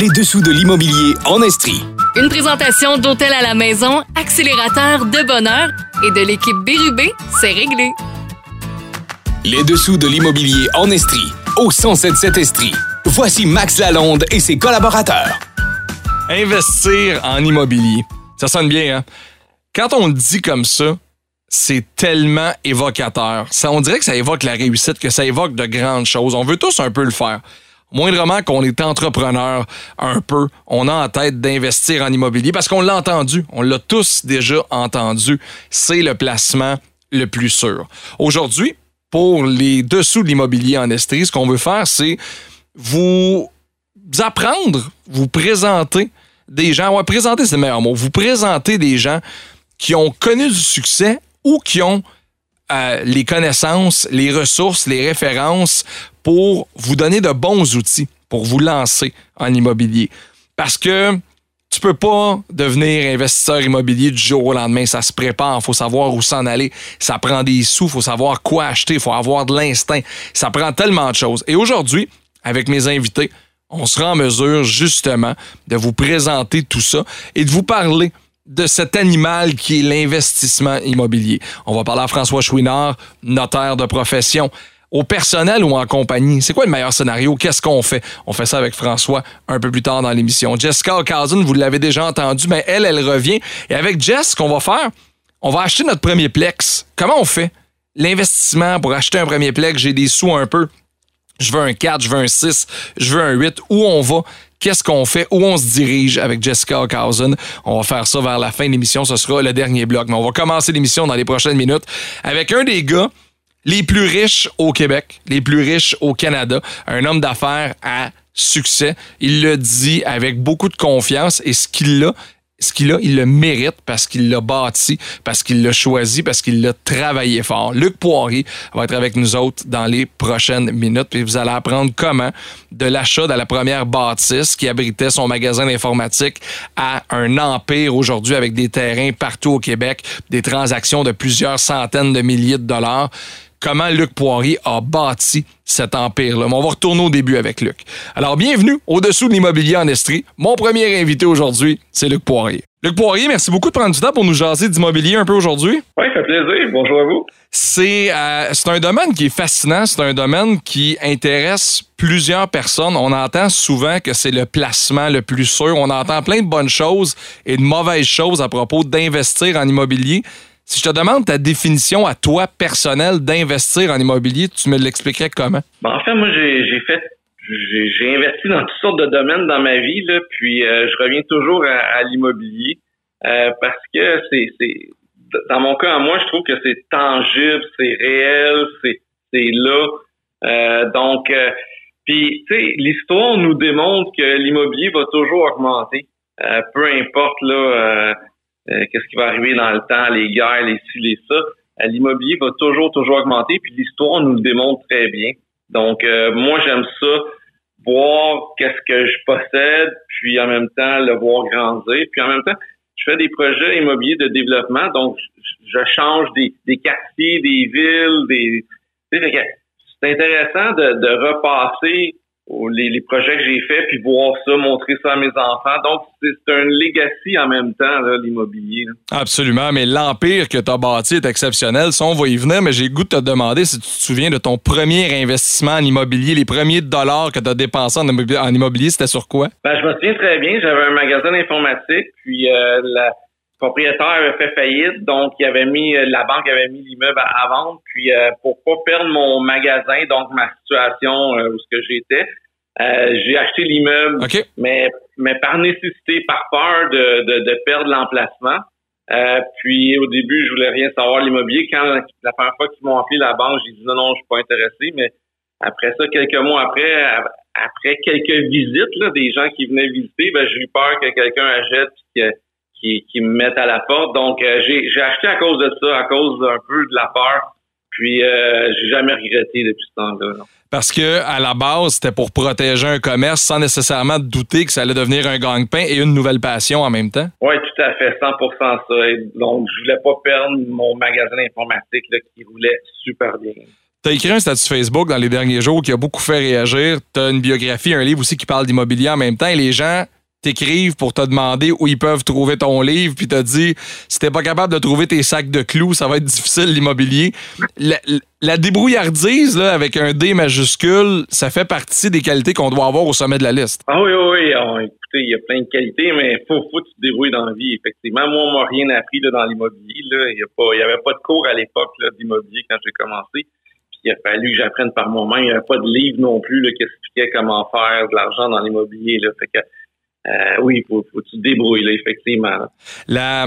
Les dessous de l'immobilier en Estrie. Une présentation d'Hôtel à la maison, accélérateur de bonheur et de l'équipe Bérubé, c'est réglé. Les dessous de l'immobilier en Estrie. Au 1077 Estrie. Voici Max Lalonde et ses collaborateurs. Investir en immobilier. Ça sonne bien, hein? Quand on le dit comme ça, c'est tellement évocateur. Ça, on dirait que ça évoque la réussite, que ça évoque de grandes choses. On veut tous un peu le faire. Moindrement qu'on est entrepreneur un peu, on a en tête d'investir en immobilier parce qu'on l'a entendu, on l'a tous déjà entendu. C'est le placement le plus sûr. Aujourd'hui, pour les dessous de l'immobilier en Estrie, ce qu'on veut faire, c'est vous apprendre, vous présenter des gens, ouais, présenter c'est le meilleur mot, vous présenter des gens qui ont connu du succès ou qui ont les connaissances, les ressources, les références pour vous donner de bons outils pour vous lancer en immobilier. Parce que tu peux pas devenir investisseur immobilier du jour au lendemain. Ça se prépare. Il faut savoir où s'en aller. Ça prend des sous. Il faut savoir quoi acheter. Il faut avoir de l'instinct. Ça prend tellement de choses. Et aujourd'hui, avec mes invités, on sera en mesure justement de vous présenter tout ça et de vous parler de cet animal qui est l'investissement immobilier. On va parler à François Chouinard, notaire de profession. Au personnel ou en compagnie, c'est quoi le meilleur scénario? Qu'est-ce qu'on fait? On fait ça avec François un peu plus tard dans l'émission. Jessica O'Cousin, vous l'avez déjà entendu, mais elle, elle revient. Et avec Jess, ce qu'on va faire, on va acheter notre premier plex. Comment on fait? L'investissement pour acheter un premier plex, j'ai des sous un peu. Je veux un 4, je veux un 6, je veux un 8. Où on va? Qu'est-ce qu'on fait? Où on se dirige avec Jessica O'Cousin? On va faire ça vers la fin de l'émission. Ce sera le dernier bloc. Mais on va commencer l'émission dans les prochaines minutes avec un des gars les plus riches au Québec, les plus riches au Canada, un homme d'affaires à succès. Il le dit avec beaucoup de confiance et ce qu'il a, ce qu'il a, le mérite parce qu'il l'a bâti, parce qu'il l'a choisi, parce qu'il l'a travaillé fort. Luc Poirier va être avec nous autres dans les prochaines minutes et vous allez apprendre comment de l'achat de la première bâtisse qui abritait son magasin d'informatique à un empire aujourd'hui avec des terrains partout au Québec, des transactions de plusieurs centaines de milliers de dollars comment Luc Poirier a bâti cet empire-là. on va retourner au début avec Luc. Alors, bienvenue au-dessous de l'immobilier en Estrie. Mon premier invité aujourd'hui, c'est Luc Poirier. Luc Poirier, merci beaucoup de prendre du temps pour nous jaser d'immobilier un peu aujourd'hui. Oui, ça fait plaisir. Bonjour à vous. C'est euh, un domaine qui est fascinant. C'est un domaine qui intéresse plusieurs personnes. On entend souvent que c'est le placement le plus sûr. On entend plein de bonnes choses et de mauvaises choses à propos d'investir en immobilier. Si je te demande ta définition à toi personnelle d'investir en immobilier, tu me l'expliquerais comment? Ben, en fait, moi, j'ai fait j'ai investi dans toutes sortes de domaines dans ma vie, là, puis euh, je reviens toujours à, l'immobilier euh, parce que c'est dans mon cas à moi, je trouve que c'est tangible, c'est réel, c'est là. Euh, donc, puis tu sais, l'histoire nous démontre que l'immobilier va toujours augmenter, peu importe là euh, qu'est-ce qui va arriver dans le temps, les guerres, les ci, les ça? Euh, l'immobilier va toujours, toujours augmenter, puis l'histoire nous le démontre très bien. Donc, euh, moi, j'aime ça, voir qu'est-ce que je possède, puis en même temps, le voir grandir. Puis en même temps, je fais des projets immobiliers de développement, donc je change des, des quartiers, des villes, des... C'est intéressant de, de repasser les, les, projets que j'ai faits, puis voir ça, montrer ça à mes enfants. Donc, c'est un legacy en même temps, l'immobilier. Absolument, mais l'empire que tu as bâti est exceptionnel. Ça, on va y venir, mais j'ai goût de te demander si tu te souviens de ton premier investissement en immobilier, les premiers dollars que tu as dépensés en immobilier, c'était sur quoi? Ben, je me souviens très bien, j'avais un magasin d'informatique, puis euh, la propriétaire avait fait faillite, donc il avait mis euh, la banque avait mis l'immeuble à, vendre. Puis euh, pour pas perdre mon magasin, donc ma situation euh, où ce que j'étais, j'ai acheté l'immeuble, mais mais par nécessité, par peur de, de, perdre l'emplacement. puis au début, je voulais rien savoir l'immobilier. Quand la première fois qu'ils m'ont appelé la banque, j'ai dit non, non, je suis pas intéressé. Mais après ça, quelques mois après, après quelques visites là, des gens qui venaient visiter, ben, j'ai eu peur que quelqu'un achète que qui, me mettent à la porte. Donc, euh, j'ai, acheté à cause de ça, à cause un peu de la peur. Puis, euh, j'ai jamais regretté depuis ce temps-là. Parce que à la base, c'était pour protéger un commerce sans nécessairement douter que ça allait devenir un gang-pain et une nouvelle passion en même temps. Oui, tout à fait, 100% ça. donc, je voulais pas perdre mon magasin d'informatique qui roulait super bien. Tu as écrit un statut Facebook dans les derniers jours qui a beaucoup fait réagir. Tu as une biographie, un livre aussi qui parle d'immobilier en même temps. Et les gens t'écrivent pour te demander où ils peuvent trouver ton livre, puis t'as dit si t'es pas capable de trouver tes sacs de clous, ça va être difficile l'immobilier. La, débrouillardise là, avec un D majuscule, ça fait partie des qualités qu'on doit avoir au sommet de la liste. Ah oui, oui, oui. Ah, écoutez, il y a plein de qualités, mais faut, faut que tu te débrouilles dans la vie, effectivement. Moi, on m'a rien appris là, dans l'immobilier. Il n'y avait pas de cours à l'époque d'immobilier quand j'ai commencé il a fallu que j'apprenne par moi-même. Il n'y avait pas de livre non plus là, qui expliquait comment faire de l'argent dans l'immobilier. Fait que euh, oui, faut, faut que tu te débrouilles, là, effectivement. La,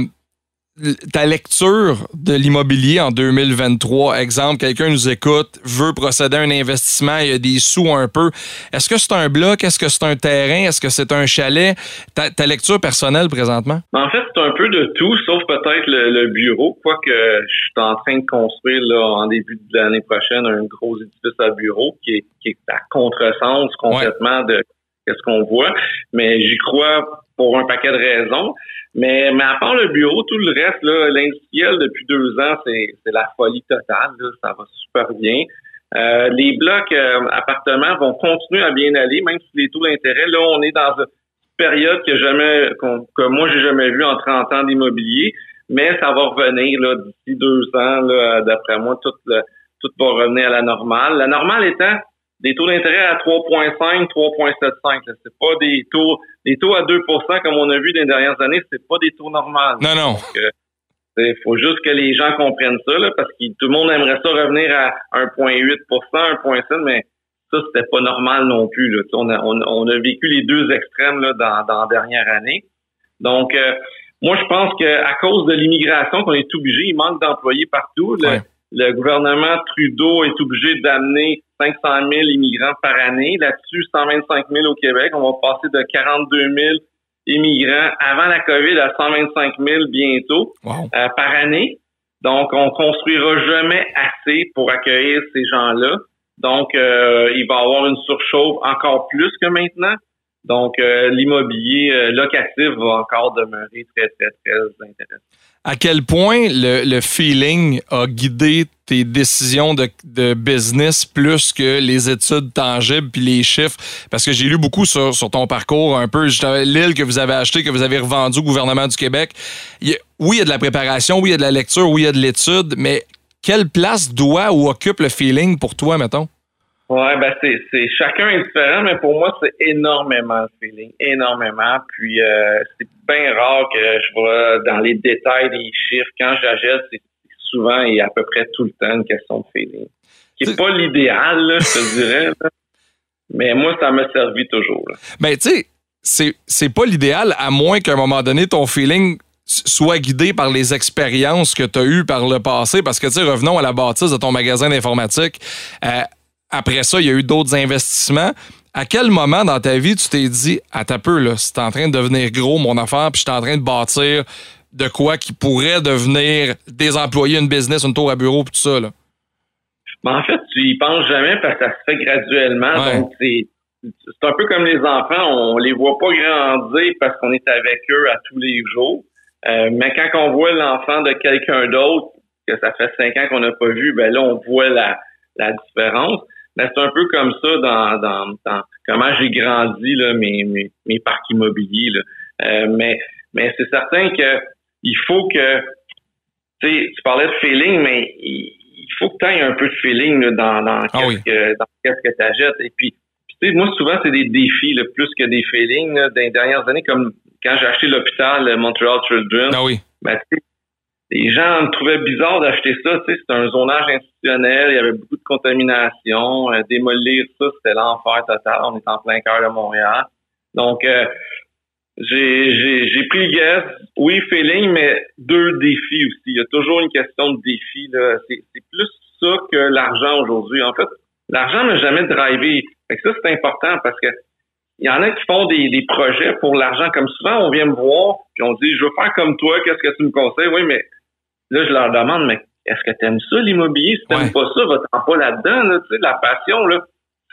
ta lecture de l'immobilier en 2023, exemple, quelqu'un nous écoute, veut procéder à un investissement, il y a des sous un peu. Est-ce que c'est un bloc? Est-ce que c'est un terrain? Est-ce que c'est un chalet? Ta, lecture personnelle présentement? En fait, c'est un peu de tout, sauf peut-être le, bureau. Quoique je suis en train de construire là, en début de l'année prochaine un gros édifice à bureau qui est, qui est à contresens complètement de qu'est-ce qu'on voit. Mais j'y crois pour un paquet de raisons. Mais, mais à part le bureau, tout le reste, l'industriel depuis deux ans, c'est la folie totale. ça va super bien. Euh, les blocs euh, appartements vont continuer à bien aller, même si les taux d'intérêt, là, on est dans une période que jamais que moi j'ai jamais vu en 30 ans d'immobilier, mais ça va revenir là d'ici deux ans. D'après moi, tout, tout va revenir à la normale. La normale étant des taux d'intérêt à 3,5, 3,75. C'est pas des taux, des taux à 2% comme on a vu dans les dernières années, c'est pas des taux normaux. Non, non. Il euh, faut juste que les gens comprennent ça, là, parce que tout le monde aimerait ça revenir à 1,8% 1,7 mais ça, c'était pas normal non plus. Là. On, a, on, a vécu les deux extrêmes là, dans, dans la dernière année. Donc, euh, moi, je pense qu'à cause de l'immigration qu'on est obligé, il manque d'employés partout. Le gouvernement Trudeau est obligé d'amener 500 000 immigrants par année. Là-dessus, 125 000 au Québec. On va passer de 42 000 immigrants avant la COVID à 125 000 bientôt euh, par année. Donc, on construira jamais assez pour accueillir ces gens-là. Donc, euh, il va y avoir une surchauffe encore plus que maintenant. Donc, euh, l'immobilier locatif va encore demeurer très, très, très intéressant à quel point le, feeling a guidé tes décisions de, business plus que les études tangibles puis les chiffres? Parce que j'ai lu beaucoup sur, ton parcours, un peu l'île que vous avez acheté, que vous avez revendu au gouvernement du Québec. oui, il y a de la préparation, oui, il y a de la lecture, oui, il y a de l'étude, mais quelle place doit ou occupe le feeling pour toi, mettons? Ouais, ben c'est, c'est chacun est différent, mais pour moi c'est énormément le feeling, énormément. Puis euh, c'est bien rare que je vois dans les détails des chiffres. Quand j'achète, c'est souvent et à peu près tout le temps une question de feeling, qui est pas l'idéal, je te dirais. Mais moi, ça m'a servi toujours. Là. Ben tu sais, c'est c'est pas l'idéal à moins qu'à un moment donné ton feeling soit guidé par les expériences que tu as eues par le passé. Parce que, tu sais, revenons à la bâtisse de ton magasin d'informatique. Euh, après ça, il y a eu d'autres investissements. À quel moment dans ta vie tu t'es dit, à ta peu, là, c'est en train de devenir gros mon affaire, puis je suis en train de bâtir de quoi qui pourrait devenir des employés, une business, une tour à bureau, puis tout ça, là? Ben, en fait, tu y penses jamais parce que ça se fait graduellement. Donc, c'est, un peu comme les enfants, on les voit pas grandir parce qu'on est avec eux à tous les jours. Euh, mais quand on voit l'enfant de quelqu'un d'autre, que ça fait cinq ans qu'on n'a pas vu, ben là, on voit la, la différence. Ben, c'est un peu comme ça dans, dans, comment j'ai grandi là, mes, mes, mes parcs immobiliers. Là. Euh, mais mais c'est certain que il faut que tu parlais de feeling, mais il, faut que tu aies un peu de feeling là, dans, dans ah qu'est-ce que qu'est-ce que tu achètes. Et puis, tu sais, moi, souvent, c'est des défis là, plus que des feelings. Là, dans les dernières années, comme quand j'ai acheté l'hôpital Montreal Children, ah oui. ben, les gens me trouvaient bizarre d'acheter ça. Tu sais, c'était un zonage institutionnel, il y avait beaucoup de contamination. Euh, démolir ça, c'était l'enfer total. On est en plein cœur de Montréal. Donc, euh, j'ai, pris le guess. Oui, feeling, mais deux défis aussi. Il y a toujours une question de défi. C'est, plus ça que l'argent aujourd'hui. En fait, l'argent n'a jamais drivé. Fait que ça, c'est important parce que il y en a qui font des, des projets pour l'argent. Comme souvent, on vient me voir puis on dit, je veux faire comme toi, qu'est-ce que tu me conseilles? Oui, mais Là, je leur demande, mais est-ce que tu aimes ça, l'immobilier? Si tu n'aimes pas ça, va-t'en pas là-dedans, là, tu sais, la passion, là.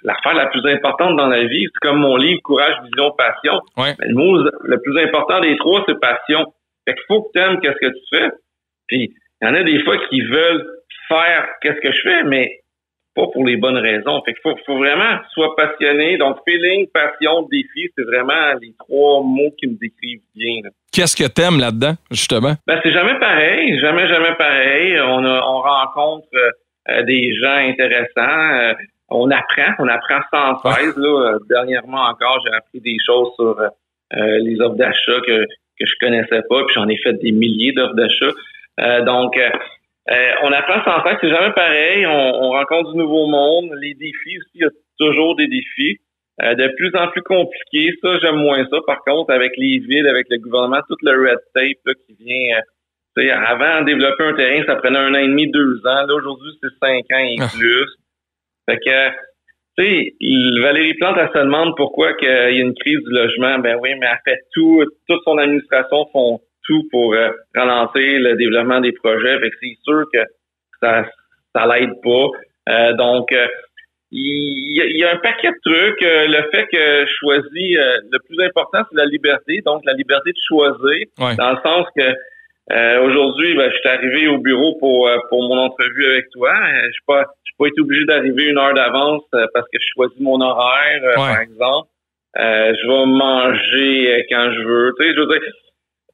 L'affaire la plus importante dans la vie, c'est comme mon livre Courage, Vision, Passion. Mais le mot le plus important des trois, c'est passion. Fait qu'il faut que tu aimes qu'est-ce que tu fais. Puis, il y en a des fois qui veulent faire qu'est-ce que je fais, mais pas pour les bonnes raisons. Fait qu'il faut, faut vraiment soit passionné. Donc, feeling, passion, défi, c'est vraiment les trois mots qui me décrivent bien. Qu'est-ce que t'aimes là-dedans, justement? Ben, c'est jamais pareil. Jamais, jamais pareil. On, a, on rencontre euh, des gens intéressants. Euh, on apprend. On apprend sans cesse. Là. Dernièrement encore, j'ai appris des choses sur euh, les offres d'achat que, que je connaissais pas. Puis j'en ai fait des milliers d'offres d'achat. donc, euh, on apprend sans faire, c'est jamais pareil. On, rencontre du nouveau monde. Les défis aussi, il y a toujours des défis. Euh, de plus en plus compliqués. Ça, j'aime moins ça. Par contre, avec les villes, avec le gouvernement, tout le red tape qui vient. Euh, avant, développer un terrain, ça prenait un an et demi, deux ans. Là, aujourd'hui, c'est cinq ans et ah. plus. Fait que, tu sais, Valérie Plante, elle se demande pourquoi qu'il y a une crise du logement. Ben oui, mais elle fait tout, toute son administration font tout pour euh, ralentir le développement des projets. Fait que c'est sûr que ça ça l'aide pas. Euh, donc euh, il y, a un paquet de trucs. le fait que je choisis le plus important, c'est la liberté. Donc la liberté de choisir, dans le sens que aujourd'hui, ben, je suis arrivé au bureau pour pour mon entrevue avec toi. Je suis pas je suis pas été obligé d'arriver une heure d'avance parce que je choisis mon horaire, par exemple. je vais manger quand je veux. Tu sais, je veux dire,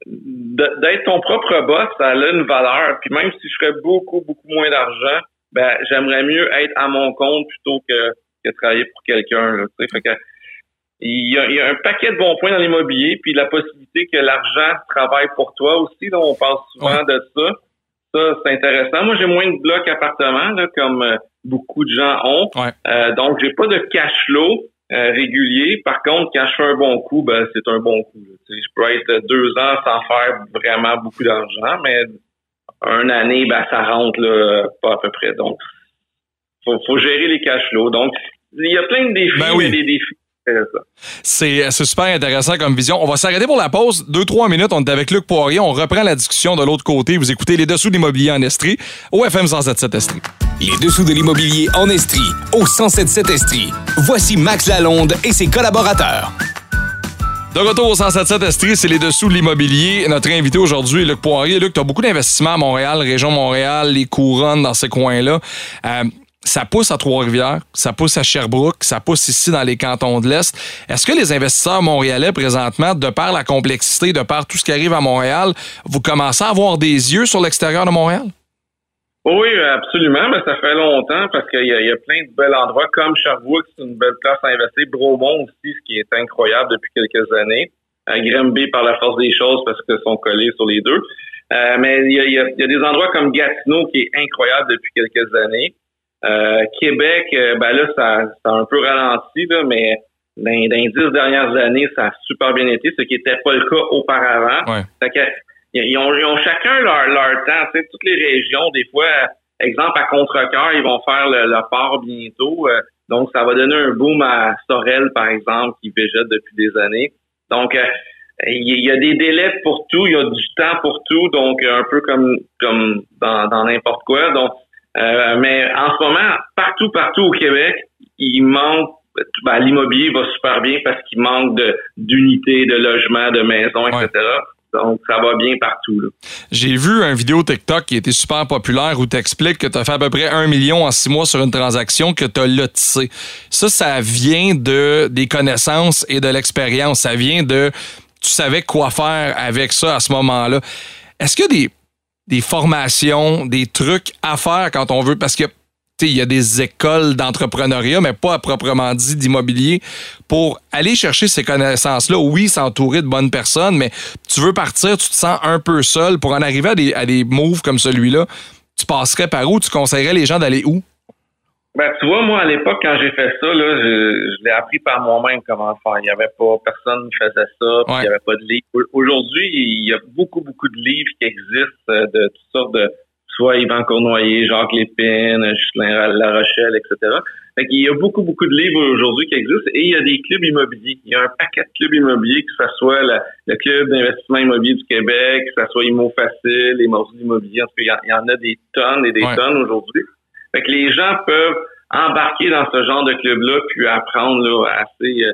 d'être ton propre boss, ça a une valeur. Puis même si je ferais beaucoup, beaucoup moins d'argent, ben j'aimerais mieux être à mon compte plutôt que, que travailler pour quelqu'un. Fait que il y, a, il y, a, un paquet de bons points dans l'immobilier, puis la possibilité que l'argent travaille pour toi aussi. Là, on parle souvent de ça. Ça, c'est intéressant. Moi, j'ai moins de blocs appartements, là, comme euh, beaucoup de gens ont. Euh, donc, j'ai pas de cash flow. Euh, régulier. Par contre, quand je fais un bon coup, ben c'est un bon coup. Je peux être deux ans sans faire vraiment beaucoup d'argent, mais une année, ben ça rentre là, pas à peu près. Donc, faut, faut gérer les cash flows. Donc, il y a plein de défis, ben mais des défis c'est super intéressant comme vision. On va s'arrêter pour la pause. Deux, trois minutes. On est avec Luc Poirier. On reprend la discussion de l'autre côté. Vous écoutez Les Dessous de l'immobilier en Estrie au FM 177 Estrie. Les Dessous de l'immobilier en Estrie au 177 Estrie. Voici Max Lalonde et ses collaborateurs. De retour au 177 Estrie, c'est les dessous de l'immobilier. Notre invité aujourd'hui est Luc Poirier. Luc, tu as beaucoup d'investissements à Montréal, région Montréal, les couronnes dans ces coins-là. Euh, ça pousse à Trois-Rivières, ça pousse à Sherbrooke, ça pousse ici dans les cantons de l'Est. Est-ce que les investisseurs montréalais, présentement, de par la complexité, de par tout ce qui arrive à Montréal, vous commencez à avoir des yeux sur l'extérieur de Montréal? Oui, absolument. Mais ça fait longtemps parce qu'il y, a plein de bels endroits comme Sherbrooke, c'est une belle place à investir. Bromont aussi, ce qui est incroyable depuis quelques années. À par la force des choses, parce qu'ils sont collés sur les deux. Euh, mais il y, a, des endroits comme Gatineau qui est incroyable depuis quelques années. Euh, Québec, euh, ben là, ça, ça, a un peu ralenti, là, mais dans, les dix dernières années, ça a super bien été, ce qui n'était pas le cas auparavant. Fait que, ils, ont, ils ont chacun leur, leur temps. Tu sais, toutes les régions, des fois, exemple, à Contrecoeur, ils vont faire le, le port bientôt. Euh, donc, ça va donner un boom à Sorel, par exemple, qui végète depuis des années. Donc, il y a des délais pour tout, il y a du temps pour tout, donc un peu comme comme dans, dans n'importe quoi. Donc, euh, mais en ce moment, partout, partout au Québec, il manque ben, l'immobilier va super bien parce qu'il manque d'unités, de, logements, de maisons, etc. Donc, ça va bien partout. J'ai vu une vidéo TikTok qui était super populaire où tu expliques que tu as fait à peu près un million en six mois sur une transaction que tu as lotissée. Ça, ça vient de des connaissances et de l'expérience. Ça vient de tu savais quoi faire avec ça à ce moment-là. Est-ce que des des formations, des trucs à faire quand on veut, parce que il y a des écoles d'entrepreneuriat, mais pas à proprement dit d'immobilier, pour aller chercher ces connaissances-là. Oui, s'entourer de bonnes personnes, mais tu veux partir, tu te sens un peu seul. Pour en arriver à des, à des moves comme celui-là, tu passerais par où? Tu conseillerais les gens d'aller où? Ben, tu vois, moi, à l'époque, quand j'ai fait ça, là, je, je l'ai appris par moi-même comment faire. Il n'y avait pas personne qui faisait ça, puis il n'y avait pas de livres. Aujourd'hui, il y a beaucoup, beaucoup de livres qui existent euh, de toutes sortes de soit Yvan Cournoyer, Jacques Lépine, Justin La Rochelle, etc. Fait il y a beaucoup, beaucoup de livres aujourd'hui qui existent et il y a des clubs immobiliers. Il y a un paquet de clubs immobiliers, que ce soit le club d'investissement immobilier du Québec, que ce soit Immo Facile, les morceaux d'immobilier. En tout cas, il y, en a des tonnes et des tonnes aujourd'hui. Fait que les gens peuvent embarquer dans ce genre de club-là puis apprendre là, assez, euh,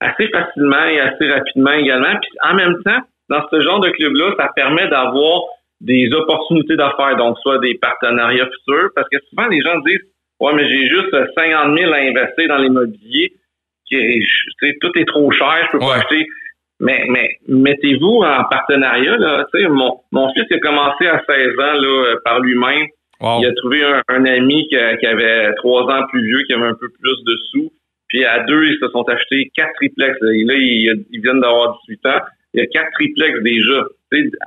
assez facilement et assez rapidement également. Puis en même temps, dans ce genre de club-là, ça permet d'avoir des opportunités d'affaires, donc soit des partenariats futurs, parce que souvent les gens disent Ouais, mais j'ai juste 50 000 à investir dans l'immobilier. Tout est trop cher, je peux pas acheter. Mais, mais mettez-vous en partenariat. Là, mon, mon fils a commencé à 16 ans là, par lui-même. Il a trouvé un, ami qui, avait trois ans plus vieux, qui avait un peu plus de sous. Puis à deux, ils se sont achetés quatre triplex. Là, ils, viennent d'avoir 18 ans. Il y a quatre triplex déjà.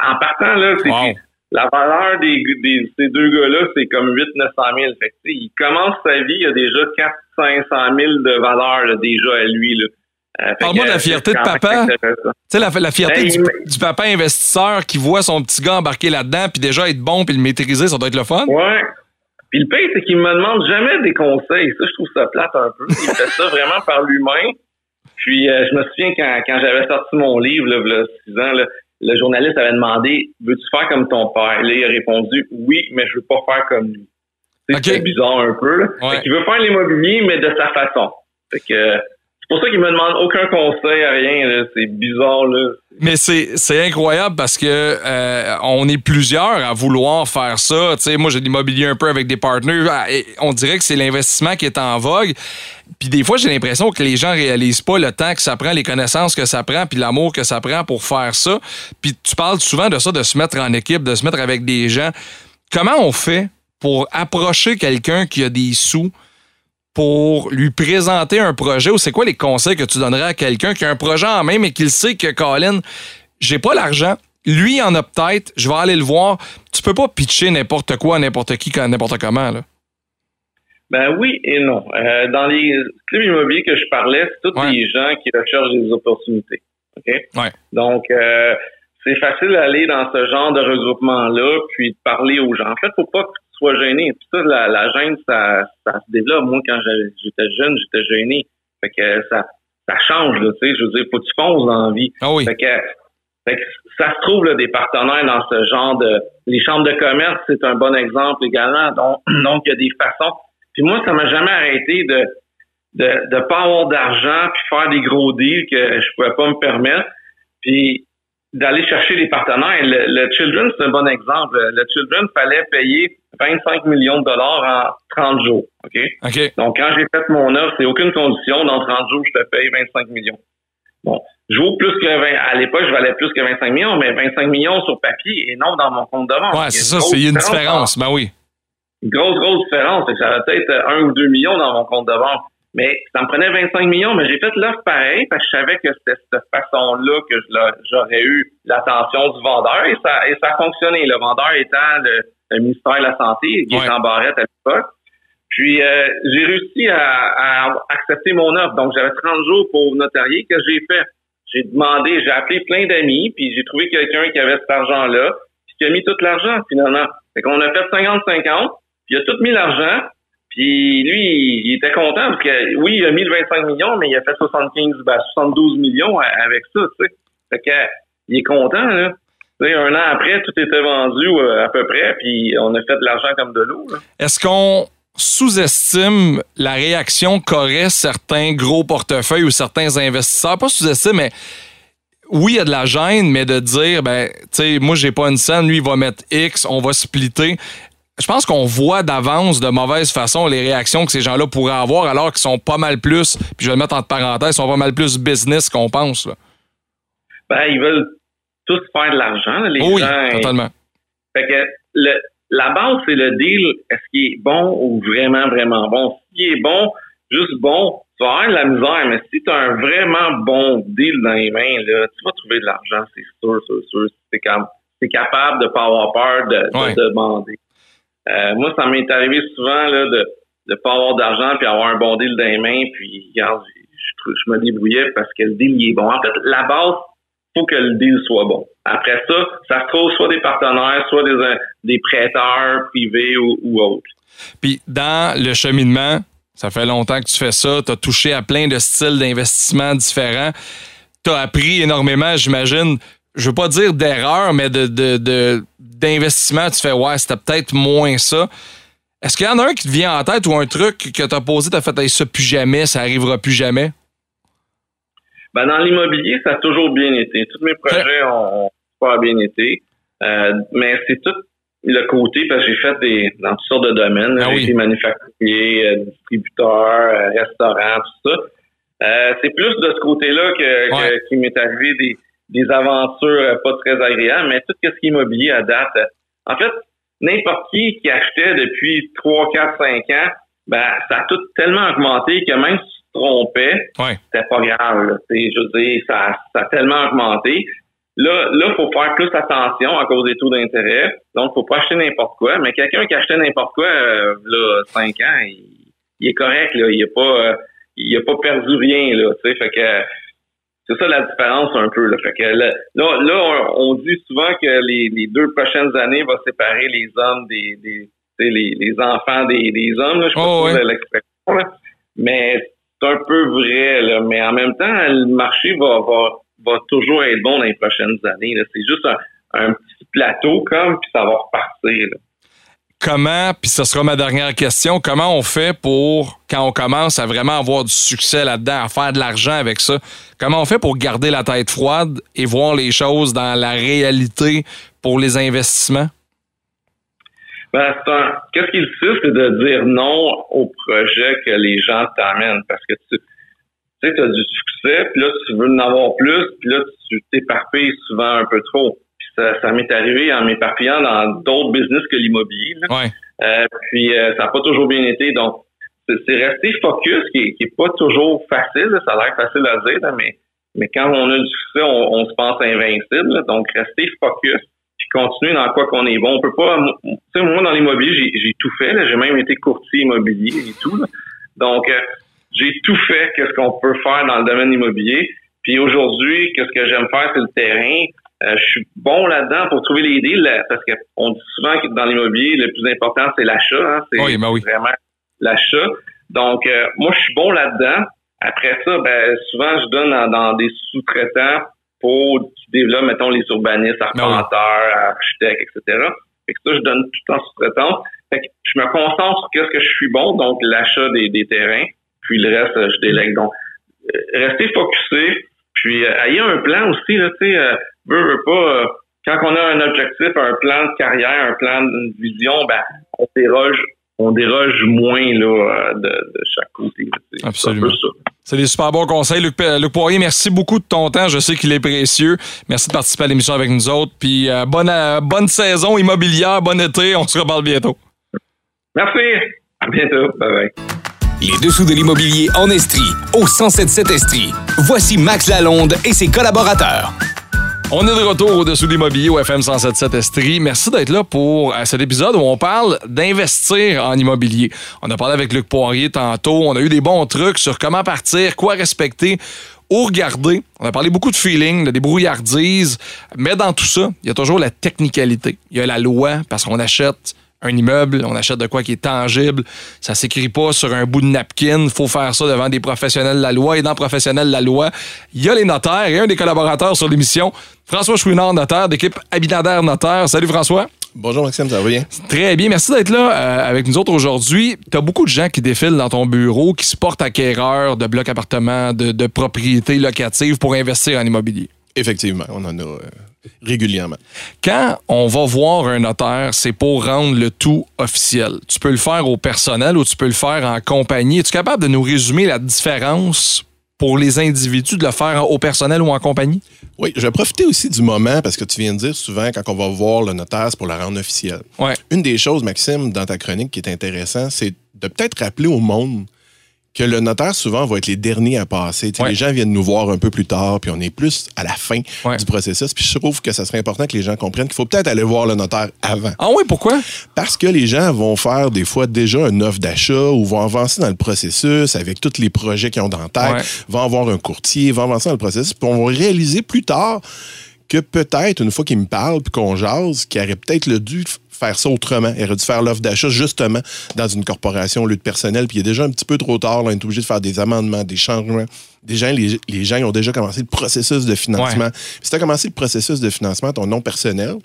en partant, là, c'est la valeur des, ces deux gars-là, c'est comme 8 900 000. Fait il commence sa vie, il y a déjà 4 500 000 de valeur déjà à lui. Là. Euh, Parle-moi de la fierté de papa. Tu sais, la, la fierté ben, du, papa investisseur qui voit son petit gars embarquer là-dedans, puis déjà être bon, puis le maîtriser, ça doit être le fun. Ouais. Puis le pire, c'est qu'il me demande jamais des conseils. Ça, je trouve ça plate un peu. Il fait ça vraiment par lui-même. Puis euh, je me souviens quand, quand j'avais sorti mon livre, là, là 6 ans, là, le journaliste avait demandé Veux-tu faire comme ton père? Là, il a répondu Oui, mais je veux pas faire comme lui. C'est bizarre un peu. Là. il veut faire l'immobilier, mais de sa façon. Fait que pour ça qu'il me demande aucun conseil rien. C'est bizarre. Là. Mais c'est incroyable parce que euh, on est plusieurs à vouloir faire ça. moi, j'ai l'immobilier un peu avec des partenaires. Ah, on dirait que c'est l'investissement qui est en vogue. Puis des fois, j'ai l'impression que les gens réalisent pas le temps que ça prend, les connaissances que ça prend, puis l'amour que ça prend pour faire ça. Puis tu parles souvent de ça, de se mettre en équipe, de se mettre avec des gens. Comment on fait pour approcher quelqu'un qui a des sous? Pour lui présenter un projet ou c'est quoi les conseils que tu donnerais à quelqu'un qui a un projet en main mais qui sait que Colin, j'ai pas l'argent, lui en a peut-être, je vais aller le voir. Tu peux pas pitcher n'importe quoi à n'importe qui, n'importe comment. Là. Ben oui et non. Euh, dans les clubs immobiliers que je parlais, c'est tous les gens qui recherchent des opportunités. OK? Ouais. Donc, euh, c'est facile d'aller dans ce genre de regroupement-là, puis de parler aux gens. En fait, faut pas sois gêné. Puis ça, la, la gêne, ça, ça se développe. Moi, quand j'étais jeune, j'étais gêné. Fait que ça, ça change, tu sais. Je veux dire, faut que tu fonces dans la vie. Ah oui. Fait que, fait que ça se trouve, là, des partenaires dans ce genre de... Les chambres de commerce, c'est un bon exemple également. Donc, donc il y a des façons. Puis moi, ça m'a jamais arrêté de de de pas avoir d'argent puis faire des gros deals que je pouvais pas me permettre. Puis d'aller chercher des partenaires. Le, le Children, c'est un bon exemple. Le Children fallait payer 25 millions de dollars en 30 jours. OK? Donc, quand j'ai fait mon offre, c'est aucune condition. Dans 30 jours, je te paye 25 millions. Bon. Je vaux plus que 20, à l'époque, je valais plus que 25 millions, mais 25 millions sur papier et non dans mon compte de vente. Ouais, c'est ça, c'est une différence. Ben oui. Une grosse, grosse différence. Ça va peut-être 1 ou 2 millions dans mon compte de vente. Mais ça me prenait 25 millions, mais j'ai fait l'offre pareil parce que je savais que c'était cette façon-là que j'aurais eu l'attention du vendeur et ça, et ça a fonctionné. Le vendeur étant le, ministère de la Santé, qui est en barrette à l'époque. Puis euh, j'ai réussi à, accepter mon offre. Donc j'avais 30 jours pour notarier que j'ai fait? J'ai demandé, j'ai appelé plein d'amis, puis j'ai trouvé quelqu'un qui avait cet argent-là, puis qui a mis tout l'argent finalement. Fait qu'on a fait 50-50, puis il a tout mis l'argent, puis lui, il était content parce que oui, il a mis le 25 millions, mais il a fait 75, 72 ben, millions avec ça, tu sais. Fait que il est content, là. Un an après, tout était vendu euh, à peu près, puis on a fait de l'argent comme de l'eau. Est-ce qu'on sous-estime la réaction qu'auraient certains gros portefeuilles ou certains investisseurs? Pas sous-estime, mais oui, il y a de la gêne, mais de dire, ben, tu sais, moi, j'ai pas une scène, lui, il va mettre X, on va splitter je pense qu'on voit d'avance de mauvaise façon les réactions que ces gens-là pourraient avoir alors qu'ils sont pas mal plus, puis je vais le mettre entre parenthèses, sont pas mal plus business qu'on pense. Ben, ils veulent tous faire de l'argent, les oui, gens. totalement. Fait que la base, c'est le deal. Est-ce qu'il est bon ou vraiment, vraiment bon? S'il est bon, juste bon, tu vas avoir de la misère, mais si tu as un vraiment bon deal dans les mains, là, tu vas trouver de l'argent, c'est sûr, c'est sûr. C'est capable de ne pas avoir peur de demander. Euh, moi, ça m'est arrivé souvent là, de ne pas avoir d'argent puis avoir un bon deal dans les mains, puis regarde, je, je, me débrouillais parce que le deal il est bon. En fait, la base, faut que le deal soit bon. Après ça, ça se trouve soit des partenaires, soit des, des prêteurs privés ou, autres. Puis dans le cheminement, ça fait longtemps que tu fais ça, tu as touché à plein de styles d'investissement différents. Tu as appris énormément, j'imagine, je veux pas dire d'erreur, mais de, d'investissement, tu fais ouais, c'était peut-être moins ça. Est-ce qu'il y en a un qui te vient en tête ou un truc que tu as posé, tu as fait ça plus jamais, ça arrivera plus jamais? Ben, dans l'immobilier, ça a toujours bien été. Tous mes projets ont, pas bien été. Euh, mais c'est tout le côté, parce que j'ai fait des dans toutes sortes de domaines. Ah j'ai oui. été manufacturier, euh, distributeur, euh, restaurant, tout ça. Euh, c'est plus de ce côté-là que, que- qui m'est arrivé des, des aventures euh, pas très agréables, mais tout ce qui est immobilier à date. En fait, n'importe qui qui achetait depuis 3, 4, 5 ans, ben, ça a tout tellement augmenté que même si trompais, Ouais. c'était pas grave. Je veux dire, ça, ça a tellement augmenté. Là, là, faut faire plus attention à cause des taux d'intérêt. Donc, faut pas acheter n'importe quoi. Mais quelqu'un qui achetait n'importe quoi, euh, là, 5 ans, il, il est correct, là. Il a pas, euh, il a pas perdu rien, là. Tu sais, fait que c'est ça la différence un peu. Là. Fait que là, là, on, on dit souvent que les, les deux prochaines années vont séparer les hommes des, des tu sais, les, les enfants des, des hommes. Là. Je sais pas Oh, si ouais. l'expression, mais c'est un peu vrai. Mais en même temps, le marché va, toujours être bon dans les prochaines années. C'est juste un, petit plateau comme, puis ça va repartir. Comment, puis ce sera ma dernière question, comment on fait pour, quand on commence à vraiment avoir du succès là-dedans, à faire de l'argent avec ça, comment on fait pour garder la tête froide et voir les choses dans la réalité pour les investissements? Ben, qu'est-ce qu'il suffit, c'est de dire non au projet que les gens t'amènent? Parce que tu, tu sais, as du succès, puis là, tu veux en avoir plus, puis là, tu t'éparpilles souvent un peu trop. Puis ça, ça m'est arrivé en m'éparpillant dans d'autres business que l'immobilier. Ouais. Euh, puis euh, ça n'a pas toujours bien été. Donc, c'est, rester focus qui est, qui est pas toujours facile. Ça a l'air facile à dire, mais, mais quand on a du succès, on, on se pense invincible. Donc, rester focus continuer dans quoi qu'on est bon. On peut pas. Tu sais, moi, dans l'immobilier, j'ai, j'ai tout fait. là. J'ai même été courtier immobilier et tout. là. Donc, euh, j'ai tout fait qu'est-ce qu'on peut faire dans le domaine immobilier. Puis aujourd'hui, qu'est-ce que j'aime faire, c'est le terrain. Euh, je suis bon là-dedans pour trouver les deals là, parce qu'on dit souvent que dans l'immobilier, le plus important, c'est l'achat. Hein, c'est Oui, ben oui. vraiment l'achat. Donc, euh, moi, je suis bon là-dedans. Après ça, ben, souvent, je donne dans, dans des sous-traitants pour qui développent, mettons, les urbanistes, oui. arpenteurs, architectes, etc. Fait que ça, je donne tout en sous-traitance. Fait que je me concentre sur qu'est-ce que je suis bon, donc l'achat des, des terrains, puis le reste, je délègue. Donc, euh, rester focusé, puis euh, ayez un plan aussi, là, tu sais, euh, veux, veux pas, quand on a un objectif, un plan de carrière, un plan, une vision, ben, on déroge, on déroge moins, là, de, de chaque côté. Absolument. Ça. C'est des super bons conseils. Luc, Poirier, merci beaucoup de ton temps. Je sais qu'il est précieux. Merci de participer à l'émission avec nous autres. Puis euh, bonne, euh, bonne saison immobilière, bon été. On se reparle bientôt. Merci. À bientôt. Bye bye. Les dessous de l'immobilier en Estrie, au 1077 Estrie. Voici Max Lalonde et ses collaborateurs. On est de retour au-dessous de l'immobilier au FM 177 Estrie. Merci d'être là pour euh, cet épisode où on parle d'investir en immobilier. On a parlé avec Luc Poirier tantôt. On a eu des bons trucs sur comment partir, quoi respecter, où regarder. On a parlé beaucoup de feeling, de débrouillardises. Mais dans tout ça, il y a toujours la technicalité. Il y a la loi parce qu'on achète un immeuble, on achète de quoi qui est tangible. Ça s'écrit pas sur un bout de napkin. faut faire ça devant des professionnels de la loi. Et dans professionnels de la loi, il y a les notaires et un des collaborateurs sur l'émission, François Chouinard, notaire d'équipe Abinader Notaire. Salut François. Bonjour Maxime, ça va bien? Très bien. Merci d'être là euh, avec nous autres aujourd'hui. Tu as beaucoup de gens qui défilent dans ton bureau, qui se portent acquéreurs de blocs appartements, de, de propriétés locatives pour investir en immobilier. Effectivement, on en a euh, régulièrement. Quand on va voir un notaire, c'est pour rendre le tout officiel. Tu peux le faire au personnel ou tu peux le faire en compagnie. Es-tu capable de nous résumer la différence pour les individus de le faire au personnel ou en compagnie? Oui, je vais profiter aussi du moment parce que tu viens de dire souvent quand on va voir le notaire, c'est pour la rendre officielle. Ouais. Une des choses, Maxime, dans ta chronique qui est intéressant, c'est de peut-être rappeler au monde que le notaire, souvent, va être les derniers à passer. Ouais. Les gens viennent nous voir un peu plus tard, puis on est plus à la fin Ouais. du processus. Puis je trouve que ça serait important que les gens comprennent qu'il faut peut-être aller voir le notaire avant. Ah oui, pourquoi? Parce que les gens vont faire des fois déjà une offre d'achat ou vont avancer dans le processus avec tous les projets qu'ils ont dans la tête, Ouais. vont avoir un courtier, vont avancer dans le processus, puis on va réaliser plus tard que peut-être, une fois qu'ils me parlent puis qu'on jase, qu'il aurait peut-être le dû faire ça autrement. Il aurait dû faire l'offre d'achat justement dans une corporation au lieu de personnel, puis il est déjà un petit peu trop tard. Là, on est obligé de faire des amendements, des changements. Des gens, les, les gens ils ont déjà commencé le processus de financement. Ouais. Puis Si tu as commencé le processus de financement, ton nom personnel,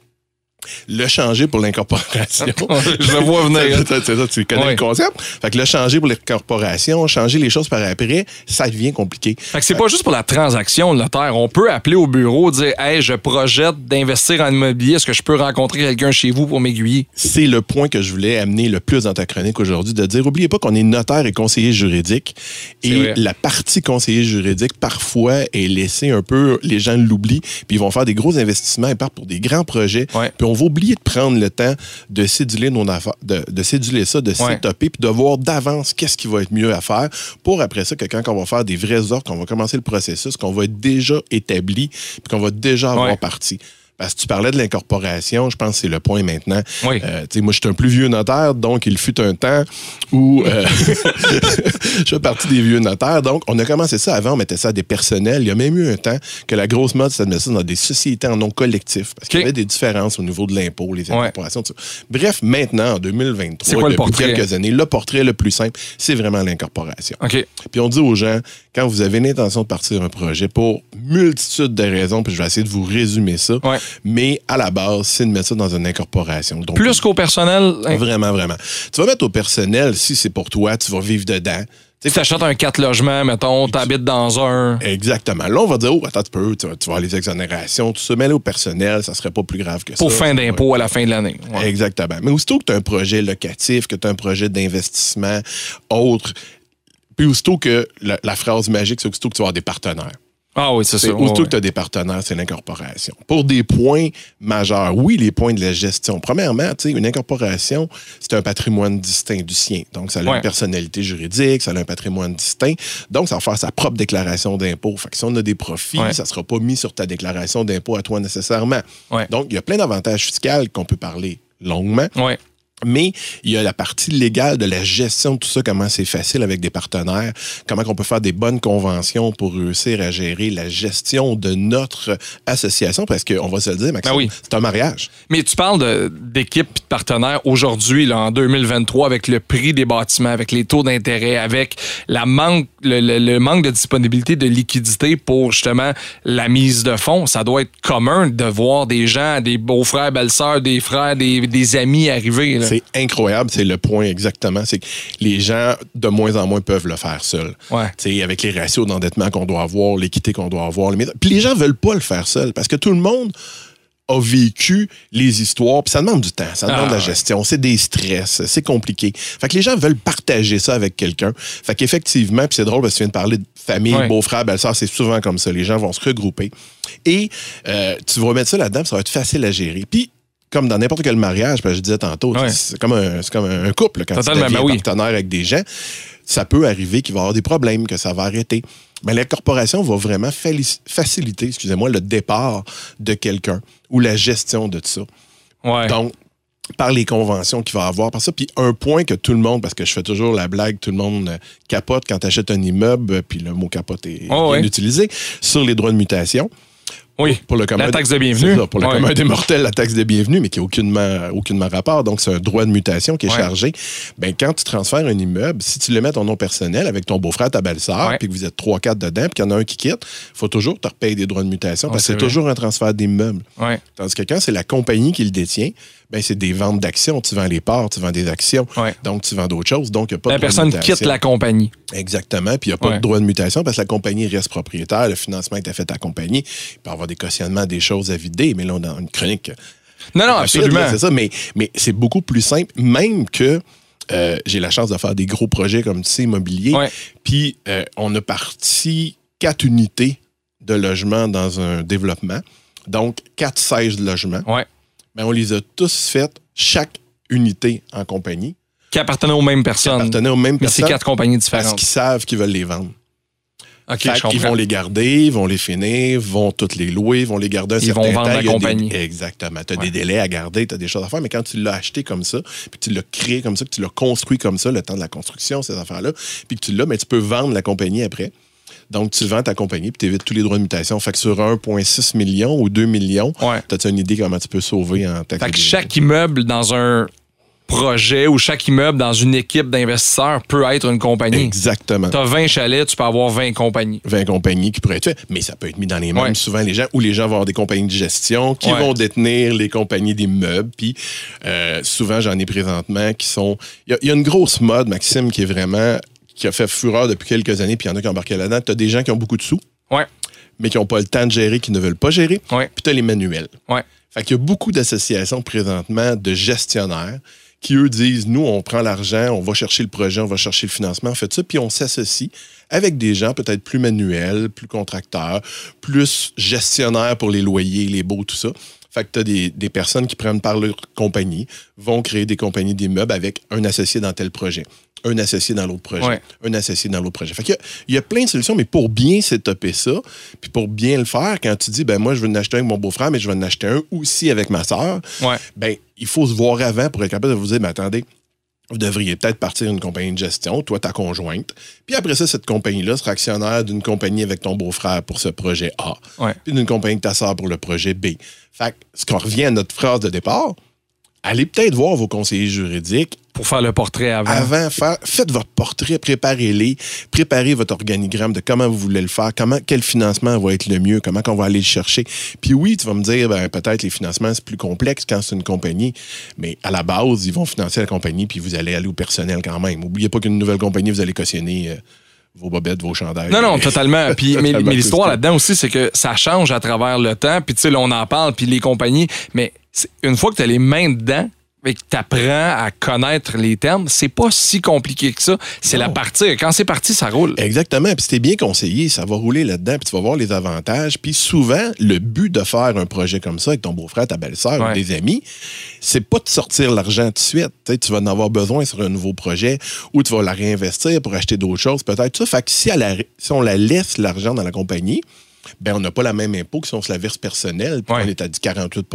Le changer pour l'incorporation. Je le vois venir. C'est ça, tu connais le concept. Fait que le changer pour l'incorporation, changer les choses par après, ça devient compliqué. Fait que c'est pas juste pour la transaction, le notaire. On peut appeler au bureau, dire Hey, je projette d'investir en immobilier. Est-ce que je peux rencontrer quelqu'un chez vous pour m'aiguiller? c'est le point que je voulais amener le plus dans ta chronique aujourd'hui, de dire, oubliez pas qu'on est notaire et conseiller juridique. Et vrai. la partie conseiller juridique, parfois, est laissée un peu, les gens l'oublient, puis ils vont faire des gros investissements, ils partent pour des grands projets, Ouais. puis on va oublier de prendre le temps de céduler nos de, de céduler ça, de Ouais. s'étoper, puis de voir d'avance qu'est-ce qui va être mieux à faire, pour après ça, que quand on va faire des vrais offres, qu'on va commencer le processus, qu'on va être déjà établi, puis qu'on va déjà avoir Ouais. parti. Parce que tu parlais de l'incorporation, je pense que c'est le point maintenant. Oui. Euh, moi, je suis un plus vieux notaire, donc il fut un temps où euh, je fais partie des vieux notaires. Donc, on a commencé ça avant, on mettait ça à des personnels. Il y a même eu un temps que la grosse mode, mettre ça dans des sociétés en nom collectif. Parce qu'il y avait des différences au niveau de l'impôt, les Ouais. incorporations, tout ça. Bref, maintenant, en 2023, C'est quoi le depuis quelques années, le portrait le plus simple, c'est vraiment l'incorporation. OK. Puis on dit aux gens, quand vous avez l'intention de partir un projet pour multitude de raisons, puis je vais essayer de vous résumer ça, Ouais. mais à la base, c'est de mettre ça dans une incorporation. Donc, Plus qu'au personnel, hein, Vraiment, vraiment. Tu vas mettre au personnel, si c'est pour toi, tu vas vivre dedans. Tu tu achètes un 4 logements, mettons, t'habites dans un. Exactement. Là, on va dire, oh, attends tu vas, tu vas avoir les exonérations, tout ça. Mais là, au personnel, ça serait pas plus grave que Pour ça. fin d'impôt à la fin de l'année. Ouais. Exactement. Mais aussitôt que tu as un projet locatif, que tu as un projet d'investissement autre, puis aussitôt que la, la phrase magique, c'est aussitôt que tu vas avoir des partenaires. Ah oui, c'est ça. aussitôt ouais, que tu as des partenaires, c'est l'incorporation. Pour des points majeurs, oui, les points de la gestion. Premièrement, tu sais, une incorporation, c'est un patrimoine distinct du sien. Donc, ça a Ouais. une personnalité juridique, ça a un patrimoine distinct. Donc, ça va faire sa propre déclaration d'impôt. Fait que si on a des profits, Ouais. ça ne sera pas mis sur ta déclaration d'impôt à toi nécessairement. Donc, il y a plein d'avantages fiscaux qu'on peut parler longuement. Mais il y a la partie légale de la gestion de tout ça, comment c'est facile avec des partenaires, comment on peut faire des bonnes conventions pour réussir à gérer la gestion de notre association, parce qu'on va se le dire, Maxime, Ben oui. c'est un mariage. Mais tu parles de- d'équipes et de partenaires aujourd'hui, là, en 2023, avec le prix des bâtiments, avec les taux d'intérêt, avec la manque, le, le- le manque de disponibilité de liquidité pour justement la mise de fonds. Ça doit être commun de voir des gens, des beaux-frères, belles-sœurs, des frères, des, des amis arriver. là. C'est incroyable, c'est le point exactement. C'est que les gens, de moins en moins, peuvent le faire seuls. Ouais. Avec les ratios d'endettement qu'on doit avoir, l'équité qu'on doit avoir. les. Puis les gens veulent pas le faire seul parce que tout le monde a vécu les histoires, puis ça demande du temps, ça demande Ah, de la ouais. gestion, c'est des stress, c'est compliqué. Fait que les gens veulent partager ça avec quelqu'un. Fait qu'effectivement, puis c'est drôle parce que tu viens de parler de famille, beau-frère, belle-sœur, c'est souvent comme ça. Les gens vont se regrouper. Et euh, tu vas mettre ça là-dedans, ça va être facile à gérer. Puis, comme dans n'importe quel mariage, parce que je disais tantôt, Ouais. c'est comme, un, comme un couple. Quand Totalement, tu deviens ben oui. partenaire avec des gens, ça peut arriver qu'il va y avoir des problèmes, que ça va arrêter. Mais la corporation va vraiment faciliter, excusez-moi, le départ de quelqu'un ou la gestion de ça. Ouais. Donc, par les conventions qu'il va avoir, par ça. Puis un point que tout le monde, parce que je fais toujours la blague, tout le monde capote quand tu achètes un immeuble, puis le mot capote est Oh, ouais. utilisé, sur les droits de mutation. Oui. Pour le commun, La taxe de bienvenue. Ça, pour le commun des mortels, la taxe de bienvenue, mais qui n'a aucunement, aucunement rapport. Donc, c'est un droit de mutation qui est chargé. Ben, quand tu transfères un immeuble, si tu le mets ton nom personnel avec ton beau-frère, ta belle-sœur, puis que vous êtes trois, quatre dedans, puis qu'il y en a un qui quitte, il faut toujours te repayer des droits de mutation parce que c'est toujours un transfert d'immeuble. Tandis que quand c'est la compagnie qui le détient, ben c'est des ventes d'actions. Tu vends les parts, tu vends des actions. Ouais. Donc, tu vends d'autres choses. Donc, il n'y a pas La de droit de personne quitte la compagnie. Exactement. Puis il n'y a pas Ouais. de droit de mutation parce que la compagnie reste propriétaire. Le financement est fait à la compagnie. Il peut y avoir des cautionnements, des choses à vider. Mais là, on est dans une chronique. Non, non, absolument. C'est ça. Mais, mais c'est beaucoup plus simple, même que. euh, j'ai la chance de faire des gros projets comme tu sais, immobiliers. Ouais. Puis euh, on a parti quatre unités de logement dans un développement. Donc, quatre sièges de logement. Ouais. Ben, on les a tous faites, chaque unité en compagnie, Qui appartenaient aux mêmes qui personnes. appartenaient aux mêmes Mais c'est personnes quatre compagnies parce différentes. qu'ils savent qu'ils veulent les vendre. OK, Fait comprends. vont les garder, ils vont les finir, vont toutes les louer, vont les garder un Ils certain vont vendre temps. la des- compagnie. Exactement. Tu as Ouais. des délais à garder, tu as des choses à faire, mais quand tu l'as acheté comme ça, puis tu l'as créé comme ça, que tu l'as construit comme ça, le temps de la construction, ces affaires-là, puis que tu l'as, mais tu peux vendre la compagnie après. Donc, tu vends ta compagnie, puis tu évites tous les droits de mutation. Fait que sur 1,6 million ou 2 millions, Ouais. as-tu une idée comment tu peux sauver en taxe Fait que chaque immeuble dans un projet ou chaque immeuble dans une équipe d'investisseurs peut être une compagnie. Exactement. Tu as 20 chalets, tu peux avoir 20 compagnies. 20 compagnies qui pourraient être mais ça peut être mis dans les mêmes Ouais. souvent les gens, ou les gens vont avoir des compagnies de gestion qui Ouais. vont détenir les compagnies d'immeubles. Puis euh, souvent, j'en ai présentement qui sont. Il y a- il y, a une grosse mode, Maxime, qui est vraiment. Qui a fait fureur depuis quelques années, puis il y en a qui ont embarqué là-dedans. Tu as des gens qui ont beaucoup de sous, Ouais, mais qui n'ont pas le temps de gérer, qui ne veulent pas gérer. ouais, Puis tu as les manuels. ouais. Fait qu'il y a beaucoup d'associations présentement de gestionnaires qui, eux, disent nous, on prend l'argent, on va chercher le projet, on va chercher le financement, on fait ça, puis on s'associe avec des gens peut-être plus manuels, plus contracteurs, plus gestionnaires pour les loyers, les baux, tout ça. Fait que tu as des, des personnes qui prennent par leur compagnie, vont créer des compagnies d'immeubles avec un associé dans tel projet, un associé dans l'autre projet, Ouais. un associé dans l'autre projet. Fait qu'il y y, a plein de solutions, mais pour bien setuper ça, puis pour bien le faire, quand tu dis, ben moi, je veux en acheter un avec mon beau-frère, mais je vais en acheter un aussi avec ma soeur, Ouais. ben, il faut se voir avant pour être capable de vous dire, mais attendez, vous devriez peut-être partir d'une compagnie de gestion, toi, ta conjointe. Puis après ça, cette compagnie-là sera actionnaire d'une compagnie avec ton beau-frère pour ce projet A. Ouais. Puis d'une compagnie de ta soeur pour le projet B. Fait que, ce qu'on revient à notre phrase de départ, allez peut-être voir vos conseillers juridiques Pour faire le portrait avant. avant, faire- faites votre portrait, préparez-les, préparez votre organigramme de comment vous voulez le faire, comment, quel financement va être le mieux, comment on va aller le chercher. Puis oui, tu vas me dire, ben, peut-être les financements, c'est plus complexe quand c'est une compagnie, mais à la base, ils vont financer la compagnie, puis vous allez aller au personnel quand même. Oubliez pas qu'une nouvelle compagnie, vous allez cautionner euh, vos bobettes, vos chandails. Non, non, totalement. Puis, mais Totalement mais l'histoire là-dedans aussi, c'est que ça change à travers le temps. Puis, tu sais, là, on en parle, puis les compagnies. Mais une fois que tu as les mains dedans, et que tu apprends à connaître les termes, c'est pas si compliqué que ça. C'est la partie. Quand c'est parti, ça roule. Exactement. Puis si bien conseillé, ça va rouler là-dedans, puis tu vas voir les avantages. Puis souvent, le but de faire un projet comme ça avec ton beau-frère, ta belle-sœur Ouais. ou des amis, c'est pas de sortir l'argent tout de suite. Tu vas en avoir besoin sur un nouveau projet ou tu vas la réinvestir pour acheter d'autres choses, peut-être ça. Fait que si, la- si on la laisse l'argent dans la compagnie, ben on n'a pas la même impôt que si on se la verse personnelle, puis Ouais. on est à du 48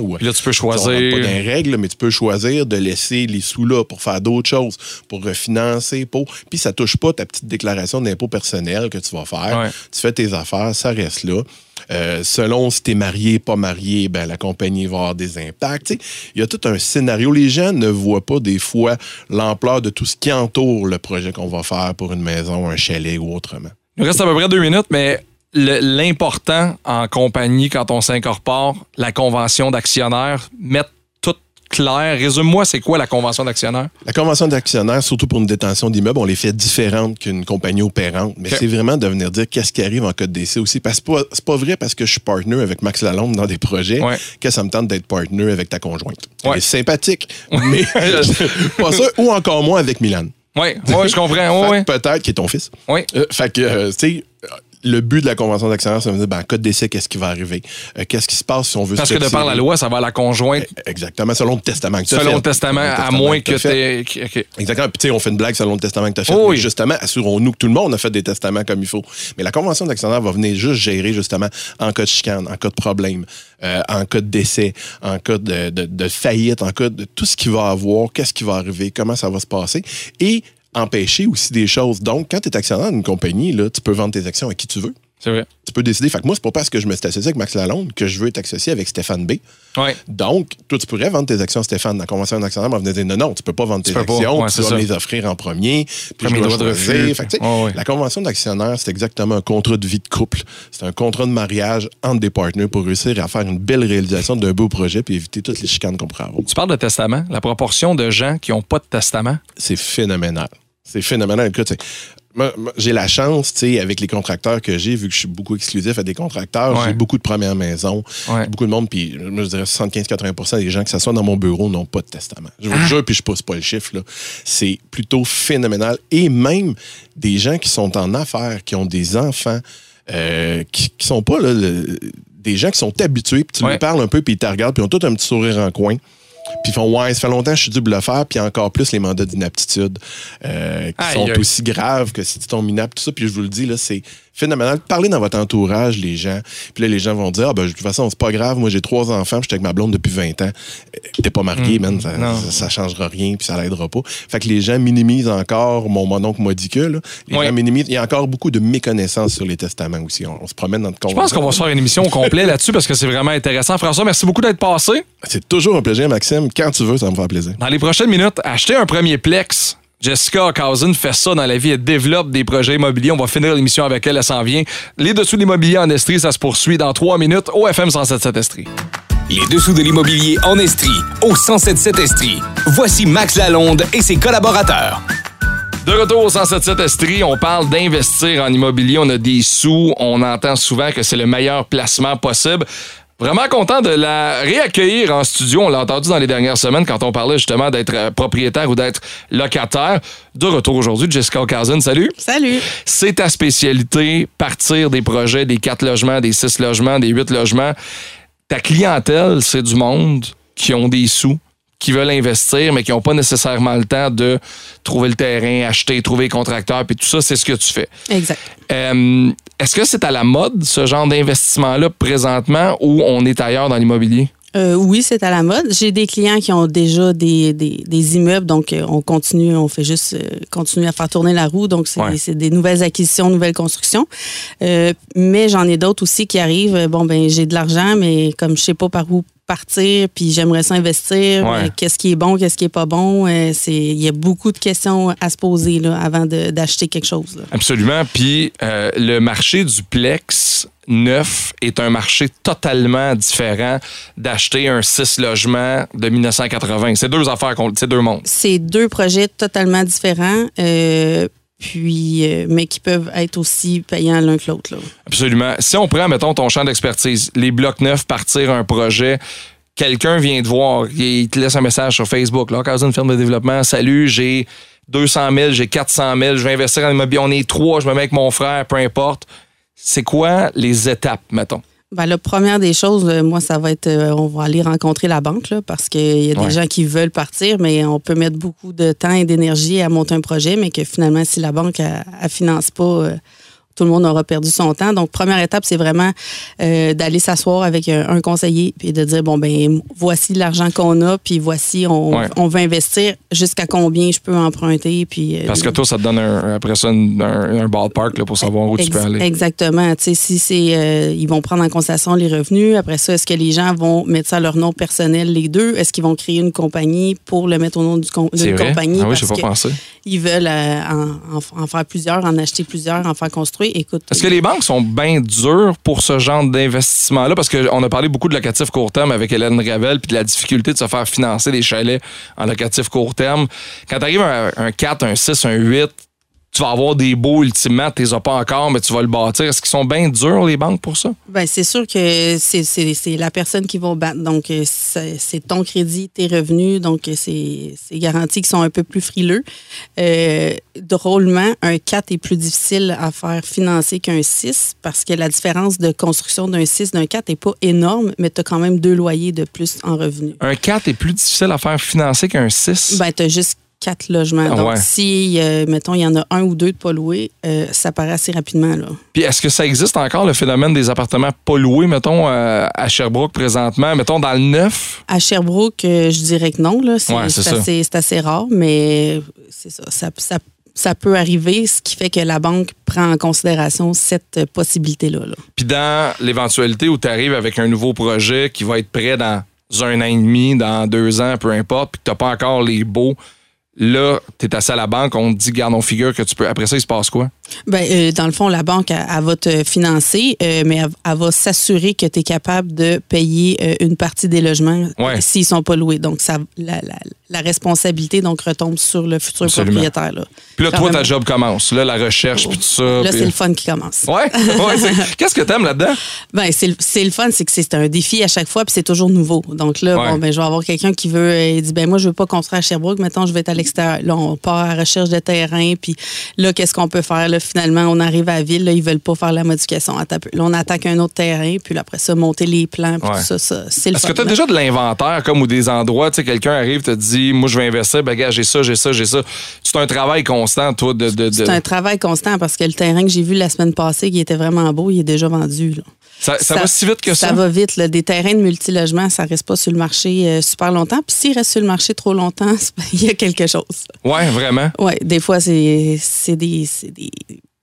ou Puis là, tu peux on choisir. pas dans les règles, mais tu peux choisir de laisser les sous là pour faire d'autres choses, pour refinancer, pour. Puis ça touche pas ta petite déclaration d'impôt personnel que tu vas faire. Ouais. Tu fais tes affaires, ça reste là. Euh, selon si tu es marié, pas marié, ben, la compagnie va avoir des impacts. Il y a tout un scénario. Les gens ne voient pas des fois l'ampleur de tout ce qui entoure le projet qu'on va faire pour une maison, un chalet ou autrement. Il nous reste à peu près deux minutes, mais l'important en compagnie, quand on s'incorpore, la convention d'actionnaire, mettre tout clair. Résume-moi, c'est quoi la convention d'actionnaire? La convention d'actionnaire, surtout pour une détention d'immeuble, on les fait différentes qu'une compagnie opérante. Mais c'est vraiment de venir dire qu'est-ce qui arrive en cas de décès aussi. Parce que c'est pas, c'est pas vrai parce que je suis partner avec Max Lalonde dans des projets Ouais. que ça me tente d'être partner avec ta conjointe. Ouais. Elle est sympathique, mais pas ça. Ou encore moins avec Milan. Oui, ouais, je comprends. Peut-être qui est ton fils. Ouais. Euh, fait que, euh, tu sais, le but de la convention d'actionnaire, c'est de me dire, ben, en cas de décès, qu'est-ce qui va arriver? Euh, qu'est-ce qui se passe si on veut Parce se que de par la loi, ça va à la conjointe Exactement, selon le testament que tu as fait. selon le testament, à testament moins que fait. tu OK. Exactement. Puis, tu sais, on fait une blague selon le testament que tu as fait. Oh oui. Justement, assurons-nous que tout le monde a fait des testaments comme il faut. Mais la convention d'actionnaire va venir juste gérer, justement, en cas de chicane, en cas de problème, euh, en cas de décès, en cas de, de- de faillite, en cas de tout ce qu'il va avoir, qu'est-ce qui va arriver, comment ça va se passer. Et empêcher aussi des choses. Donc, quand tu es actionnaire d'une compagnie, là, tu peux vendre tes actions à qui tu veux. C'est vrai. Tu peux décider. Fait que moi, c'est pas parce que je me suis associé avec Max Lalonde que je veux être associé avec Stéphane B. Ouais. Donc, toi, tu pourrais vendre tes actions, Stéphane. La convention d'actionnaire va venir dire non, non, tu peux pas vendre tes actions, Ouais, tu dois ça. les offrir en premier. Puis Premier je dois droit de refus. Fait que. La convention d'actionnaire, c'est exactement un contrat de vie de couple. C'est un contrat de mariage entre des partenaires pour réussir à faire une belle réalisation d'un beau projet puis éviter toutes les chicanes qu'on pourrait avoir. Tu parles de testament. La proportion de gens qui n'ont pas de testament. C'est phénoménal. C'est phénoménal. Écoute, c'est- moi, moi, j'ai la chance, tu sais, avec les contracteurs que j'ai, vu que je suis beaucoup exclusif à des contracteurs, Ouais. j'ai beaucoup de premières maisons, Ouais. beaucoup de monde, puis je dirais 75-80% des gens que ça soit dans mon bureau n'ont pas de testament. Je vous le jure, puis je pousse pas le chiffre. C'est plutôt phénoménal. Et même des gens qui sont en affaires, qui ont des enfants, euh, qui, qui sont pas, là, le- des gens qui sont habitués, puis tu Ouais. leur parles un peu, puis ils te regardent, puis ils ont tout un petit sourire en coin. Puis ils font Ouais, ça fait longtemps que je suis dû le faire, puis encore plus les mandats d'inaptitude euh, qui Aïe, sont aïe. aussi graves que si tu tombes inapte, tout ça. Puis je vous le dis, là, c'est phénoménal. Parlez dans votre entourage, les gens. Puis là, les gens vont dire, ah ben, de toute façon, c'est pas grave. Moi, j'ai trois enfants, puis j'étais avec ma blonde depuis 20 ans. T'es pas marié, man. Ça, ça, ça changera rien, puis ça l'aidera pas. Fait que les gens minimisent encore, mon mononcle là. Les Oui. gens minimisent. Il y a encore beaucoup de méconnaissance sur les testaments aussi. On, on se promène dans le Je pense qu'on va se faire une émission au complet là-dessus parce que c'est vraiment intéressant. François, merci beaucoup d'être passé. C'est toujours un plaisir, Maxime. Quand tu veux, ça va me faire plaisir. Dans les prochaines minutes, acheter un premier plex. Jessica Cousin fait ça dans la vie. Elle développe des projets immobiliers. On va finir l'émission avec elle. Elle s'en vient. Les dessous de l'immobilier en Estrie, ça se poursuit dans trois minutes au FM 177 Estrie. Les dessous de l'immobilier en Estrie, au 1077 Estrie. Voici Max Lalonde et ses collaborateurs. De retour au 177 Estrie, on parle d'investir en immobilier. On a des sous. On entend souvent que c'est le meilleur placement possible. Vraiment content de la réaccueillir en studio. On l'a entendu dans les dernières semaines quand on parlait justement d'être euh, propriétaire ou d'être locataire. De retour aujourd'hui, Jessica Cousin, salut. Salut. C'est ta spécialité, partir des projets, des quatre logements, des six logements, des huit logements. Ta clientèle, c'est du monde qui ont des sous, qui veulent investir, mais qui n'ont pas nécessairement le temps de trouver le terrain, acheter, trouver les contracteurs, puis tout ça, c'est ce que tu fais. Exact. Euh, Est-ce que c'est à la mode, ce genre d'investissement-là, présentement, ou on est ailleurs dans l'immobilier? Euh, oui, c'est à la mode. J'ai des clients qui ont déjà des, des, des immeubles, donc euh, on continue, on fait juste euh, continuer à faire tourner la roue. Donc, c'est Ouais. des nouvelles acquisitions, nouvelles constructions. Mais j'en ai d'autres aussi qui arrivent. Bon, ben j'ai de l'argent, mais comme je sais pas par où partir, puis j'aimerais ça investir, Ouais. euh, qu'est-ce qui est bon, qu'est-ce qui est pas bon? euh, c'est Il y a beaucoup de questions à se poser là, avant d'acheter quelque chose. là. Absolument. Puis euh, le marché du Plex neuf est un marché totalement différent d'acheter un 6 logements de 1980. C'est deux affaires, c'est deux mondes. c'est deux projets totalement différents, euh, puis, euh, mais qui peuvent être aussi payants l'un que l'autre. Absolument. Si on prend, mettons, ton champ d'expertise, les blocs neufs, partir un projet, quelqu'un vient te voir, il te laisse un message sur Facebook, là, Cousin Firme de développement, salut, j'ai 200 000, j'ai 400 000, je vais investir en immobilier, on est trois, je me mets avec mon frère, peu importe. C'est quoi les étapes, mettons? Ben, la première des choses, euh, moi, ça va être, euh, on va aller rencontrer la banque, là, parce qu'il y a des gens qui veulent partir, mais on peut mettre beaucoup de temps et d'énergie à monter un projet, mais que finalement, si la banque ne finance pas, euh, tout le monde aura perdu son temps. Donc, première étape, c'est vraiment euh, d'aller s'asseoir avec un, un conseiller puis de dire, bon, ben voici l'argent qu'on a, puis voici, on, Ouais. on veut investir, jusqu'à combien je peux emprunter. Puis, euh, Parce que toi, ça te donne un- après ça un, un- ballpark là, pour savoir où tu peux aller. Exactement. Tu sais, si c'est, euh, ils vont prendre en considération les revenus. Après ça, est-ce que les gens vont mettre ça à leur nom personnel, les deux? Est-ce qu'ils vont créer une compagnie pour le mettre au nom com- d'une compagnie? Ah oui, parce pas pensé. Ils veulent en, en- en faire plusieurs, en acheter plusieurs, en faire construire. Est-ce que les banques sont bien dures pour ce genre d'investissement-là? Parce qu'on a parlé beaucoup de locatif court terme avec Hélène Gravel puis de la difficulté de se faire financer des chalets en locatif court terme. Quand tu à un, un 4, un 6, un 8, tu vas avoir des beaux ultimement, tu les as pas encore, mais tu vas le bâtir. Est-ce qu'ils sont bien durs, les banques, pour ça? Ben, c'est sûr que c'est, c'est- c'est la personne qui va battre. Donc, euh, c'est, ton crédit, tes revenus. Donc, euh, c'est, c'est garanti qu'ils sont un peu plus frileux. Euh, drôlement, un 4 est plus difficile à faire financer qu'un 6 parce que la différence de construction d'un 6 d'un 4 n'est pas énorme, mais tu as quand même deux loyers de plus en revenus. Un 4 est plus difficile à faire financer qu'un 6? Ben, tu as juste quatre logements. Ah Donc, ouais. si, euh, mettons, il y en a un ou deux de pas loués, euh, ça paraît assez rapidement. Là. Puis est-ce que ça existe encore, le phénomène des appartements pas loués, mettons, euh, à Sherbrooke présentement, mettons, dans le neuf? À Sherbrooke, je dirais que non. là. C'est Ouais, assez, rare, mais c'est ça, ça, ça- ça peut arriver, ce qui fait que la banque prend en considération cette possibilité-là. là. Puis dans l'éventualité où tu arrives avec un nouveau projet qui va être prêt dans un an et demi, dans deux ans, peu importe, puis que tu n'as pas encore les beaux, là, tu es assis à la banque, on te dit, garde, on figure que tu peux. Après ça, il se passe quoi? Ben, euh, dans le fond, la banque, elle, elle va te financer, euh, mais elle, elle va s'assurer que tu es capable de payer euh, une partie des logements Ouais. s'ils sont pas loués. Donc, ça, la, la- la responsabilité donc, retombe sur le futur Absolument. propriétaire. Là, Puis là, toi, ta job commence. Là, la recherche, puis tout ça. là puis- c'est le fun qui commence. Ouais, ouais, Qu'est-ce que t'aimes là-dedans? Ben, c'est le, fun, c'est que c'est un défi à chaque fois, puis c'est toujours nouveau. Donc là, Ouais. bon, ben, je vais avoir quelqu'un qui veut, il dit, ben moi, je veux pas construire à Sherbrooke, maintenant, je vais être à l'extérieur. Là, on part à la recherche de terrain, puis là, qu'est-ce qu'on peut faire? Là, finalement, on arrive à la ville, là, ils veulent pas faire la modification. Là, on attaque un autre terrain, puis là, après ça, monter les plans, puis Ouais. tout ça, ça c'est le Est-ce que tu as déjà de l'inventaire, comme ou des endroits, tu sais, quelqu'un arrive, te dit, moi, je vais investir, ben, gars, j'ai ça, j'ai ça, j'ai ça. C'est un travail constant, toi, de. de, de- C'est un travail constant parce que le terrain que j'ai vu la semaine passée, qui était vraiment beau, il est déjà vendu. là. Ça, ça va si vite que ça? Ça? va vite. là. Des terrains de multilogement, ça reste pas sur le marché euh, super longtemps. Puis s'il reste sur le marché trop longtemps, il y a quelque chose. Ouais, vraiment. Oui, des fois, c'est des, des,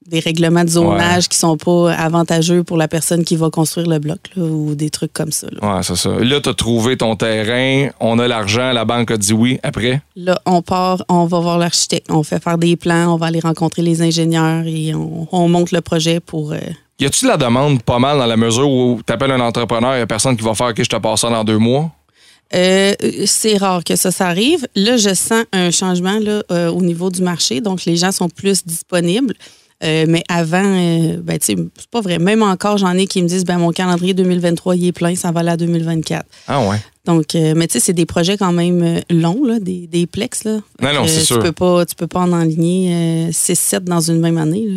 des règlements de zonage qui sont pas avantageux pour la personne qui va construire le bloc là, ou des trucs comme ça. Ouais, c'est ça. Là, tu as trouvé ton terrain, on a l'argent, la banque a dit oui. Après? Là, on part, on va voir l'architecte, on fait faire des plans, on va aller rencontrer les ingénieurs et on, on monte le projet pour... euh, Y a-tu de la demande pas mal dans la mesure où tu appelles un entrepreneur, y a personne qui va faire, OK, je te passe ça dans deux mois? Euh, c'est rare que ça, arrive. Là, je sens un changement euh, au niveau du marché. Donc, les gens sont plus disponibles. Euh, mais avant, euh, ben, tu sais, c'est pas vrai. Même encore, j'en ai qui me disent, ben, mon calendrier 2023, il est plein, ça va aller à 2024. Ah ouais. Donc, euh, mais tu sais, c'est des projets quand même euh, longs, là, des, des plex. Là. Non, non, c'est tu sûr. Peux pas, tu peux pas en enligner 6-7 dans une même année.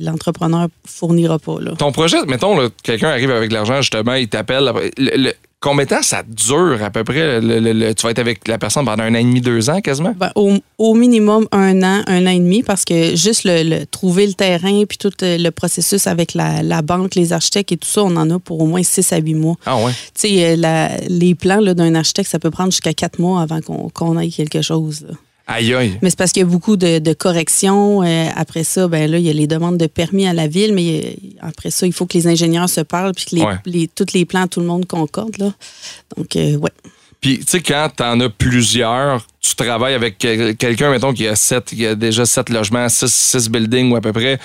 L'entrepreneur fournira pas. Là. Ton projet, mettons, quelqu'un arrive avec de l'argent, justement, il t'appelle. après- le- le- combien de temps ça dure à peu près? Le- le- le- tu vas être avec la personne pendant un an et demi, deux ans quasiment? Ben, au, au minimum un an, un an et demi, parce que juste le, trouver le terrain, puis tout euh, le processus avec la, la banque, les architectes et tout ça, on en a pour au moins six à huit mois. Ah ouais. Tu sais, euh, les plans d'un architecte, ça peut prendre jusqu'à quatre mois avant qu'on ait quelque chose. là. Aïe aïe. Mais c'est parce qu'il y a beaucoup de, de corrections. Euh, après ça, ben là, il y a les demandes de permis à la ville, mais après ça, il faut que les ingénieurs se parlent, puis que les, Ouais. les- tous les plans, tout le monde concorde. Là. Donc, euh, ouais. Puis, tu sais, quand t'en as plusieurs, tu travailles avec quel- quelqu'un, mettons, qui a sept, qui a déjà sept logements, six, six buildings ou à peu près,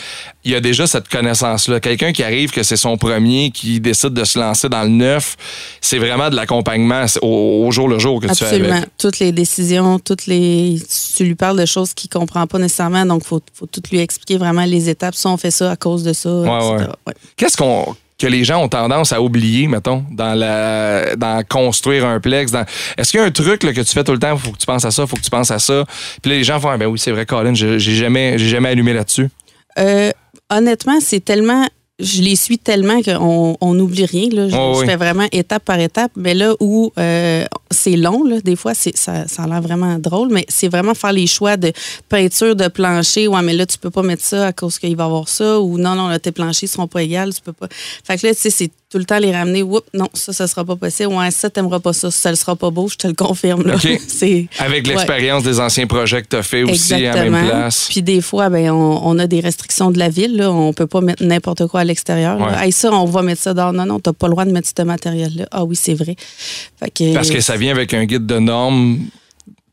il y a déjà cette connaissance-là. Quelqu'un qui arrive, que c'est son premier, qui décide de se lancer dans le neuf, c'est vraiment de l'accompagnement au, au jour le jour que tu fais Absolument. Toutes les décisions, toutes les. Tu lui parles de choses qu'il ne comprend pas nécessairement, donc il faut, faut tout lui expliquer vraiment les étapes. Ça, on fait ça à cause de ça. etc. Ouais. Qu'est-ce qu'on que les gens ont tendance à oublier, mettons, dans la dans construire un plex. Dans... Est-ce qu'il y a un truc là, que tu fais tout le temps, faut que tu penses à ça, faut que tu penses à ça? Puis là, les gens font ah, ben oui, c'est vrai, Colin, j'ai jamais, j'ai jamais allumé là-dessus. Euh, honnêtement, c'est tellement. Je les suis tellement qu'on on n'oublie rien. Là. Je, Oh, je oui. fais vraiment étape par étape. Mais là où euh, c'est long, là, des fois, ça, ça a l'air vraiment drôle, mais c'est vraiment faire les choix de peinture, de plancher. Ouais, mais là, tu peux pas mettre ça à cause qu'il va y avoir ça. Ou non, non, là, tes planchers seront pas égales. Tu peux pas. Fait que là, tu sais, c'est tout le temps les ramener. Oups, non, ça, ça sera pas possible. Ouais, ça, t'aimeras pas ça. Ça ne sera pas beau, je te le confirme. Là. C'est, Avec Ouais. l'expérience des anciens projets que tu as fait aussi à la Exactement. même place. Puis des fois, ben, on, on a des restrictions de la ville. Là. On peut pas mettre n'importe quoi à l'extérieur. Ouais. Hey, ça, on va mettre ça dehors. Non, non, t'as pas le droit de mettre ce matériel-là. Ah oui, c'est vrai. Fait que, Parce que ça vient avec un guide de normes.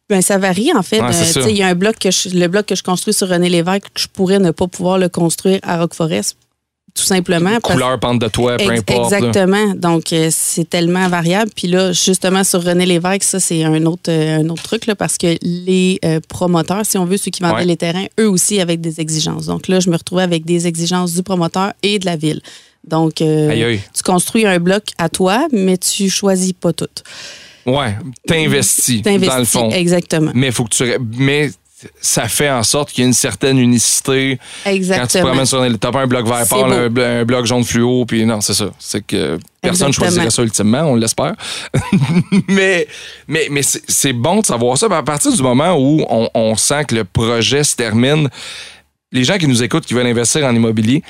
ben, ça varie, en fait. Ouais, Euh, Il y a un bloc que je, le bloc que je construis sur René Lévesque, je pourrais ne pas pouvoir le construire à Rock Forest, tout simplement. parce- Couleur, pente de toit, peu importe. là. Exactement. Donc, euh, c'est tellement variable. Puis là, justement, sur René Lévesque, ça, c'est un autre, euh, un autre truc, là, parce que les euh, promoteurs, si on veut, ceux qui vendaient Ouais. les terrains, eux aussi, avec des exigences. Donc là, je me retrouvais avec des exigences du promoteur et de la ville. Donc, Aïe, aïe. tu construis un bloc à toi, mais tu choisis pas tout. Ouais, t'investis, dans le fond. Exactement. Mais faut que tu. Mais ça fait en sorte qu'il y a une certaine unicité. Quand tu te Exactement. promènes sur un, t'as pas un bloc vert pâle, un, blo- un bloc jaune fluo, puis non, c'est ça. C'est que personne Exactement. choisirait ça ultimement, on l'espère. mais mais, mais c'est bon de savoir ça. À partir du moment où on, on sent que le projet se termine, les gens qui nous écoutent, qui veulent investir en immobilier,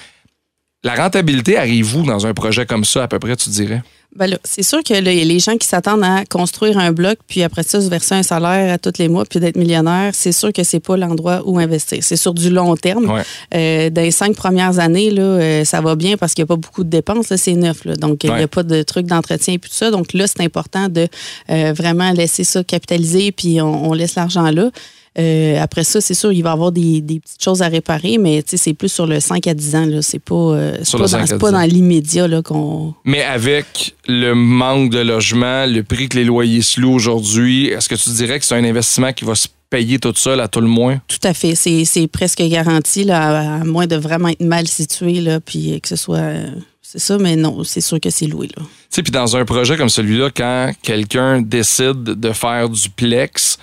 la rentabilité arrive où dans un projet comme ça, à peu près, tu dirais? Ben là, c'est sûr que là, les gens qui s'attendent à construire un bloc, puis après ça, se verser un salaire à tous les mois, puis d'être millionnaire, c'est sûr que c'est pas l'endroit où investir. C'est sur du long terme. Ouais. Euh, dans les cinq premières années, là, euh, ça va bien parce qu'il n'y a pas beaucoup de dépenses. là, C'est neuf. là. donc, il n'y a pas de trucs d'entretien et tout ça. Donc là, c'est important de euh, vraiment laisser ça capitaliser, puis on, on laisse l'argent là. Euh, après ça, c'est sûr, il va y avoir des, des petites choses à réparer, mais c'est plus sur le 5 à 10 ans. C'est pas, euh, c'est pas, dans, 5 à c'est 10 pas ans. dans l'immédiat qu'on. Mais avec le manque de logement, le prix que les loyers se louent aujourd'hui, est-ce que tu dirais que c'est un investissement qui va se payer tout seul à tout le moins? Tout à fait. C'est, presque garanti, là, à, moins de vraiment être mal situé, là, puis que ce soit. euh, c'est ça, mais non, c'est sûr que c'est loué. Tu sais, puis dans un projet comme celui-là, quand quelqu'un décide de faire du plex,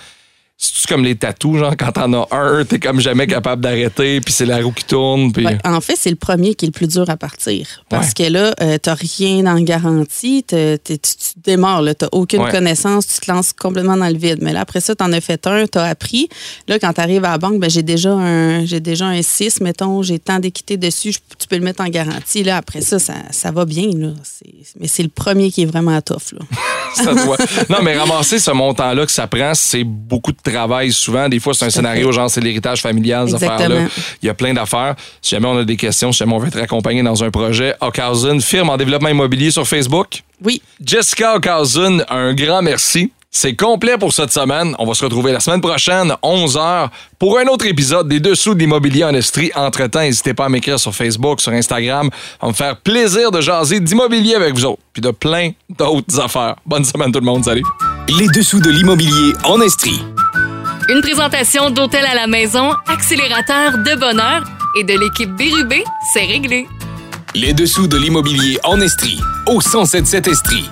C'est-tu comme les tatous, genre, quand t'en as un, t'es comme jamais capable d'arrêter, puis c'est la roue qui tourne, puis... Ouais, en fait, c'est le premier qui est le plus dur à partir. Parce que là, euh, tu n'as rien en garantie. t'es- t'es- tu, démarres, tu n'as aucune Ouais. connaissance, tu te lances complètement dans le vide. Mais là, après ça, tu en as fait un, tu as appris. Là, quand tu arrives à la banque, ben, j'ai déjà un j'ai déjà un 6, mettons, j'ai tant d'équité dessus, je- tu peux le mettre en garantie. Là, après ça, ça, ça va bien. Là. C'est- Mais c'est le premier qui est vraiment tough. Là. Ça doit- Non, mais ramasser ce montant-là que ça prend, c'est beaucoup de travail souvent. Des fois, c'est un scénario, genre, c'est l'héritage familial, ces affaires-là. Il y a plein d'affaires. Si jamais on a des questions, si jamais on veut être accompagné dans un projet, Okhausen, firme en développement immobilier sur Facebook? Oui, Jessica Okhausen, un grand merci. C'est complet pour cette semaine. On va se retrouver la semaine prochaine, 11h, pour un autre épisode des Dessous de l'immobilier en Estrie. Entre-temps, n'hésitez pas à m'écrire sur Facebook, sur Instagram. Ça va me faire plaisir de jaser d'immobilier avec vous autres, puis de plein d'autres affaires. Bonne semaine tout le monde, salut! Les dessous de l'immobilier en Estrie. Une présentation d'Hôtel à la maison, accélérateur de bonheur et de l'équipe Bérubé, c'est réglé. Les dessous de l'immobilier en Estrie. Au 1077 Estrie.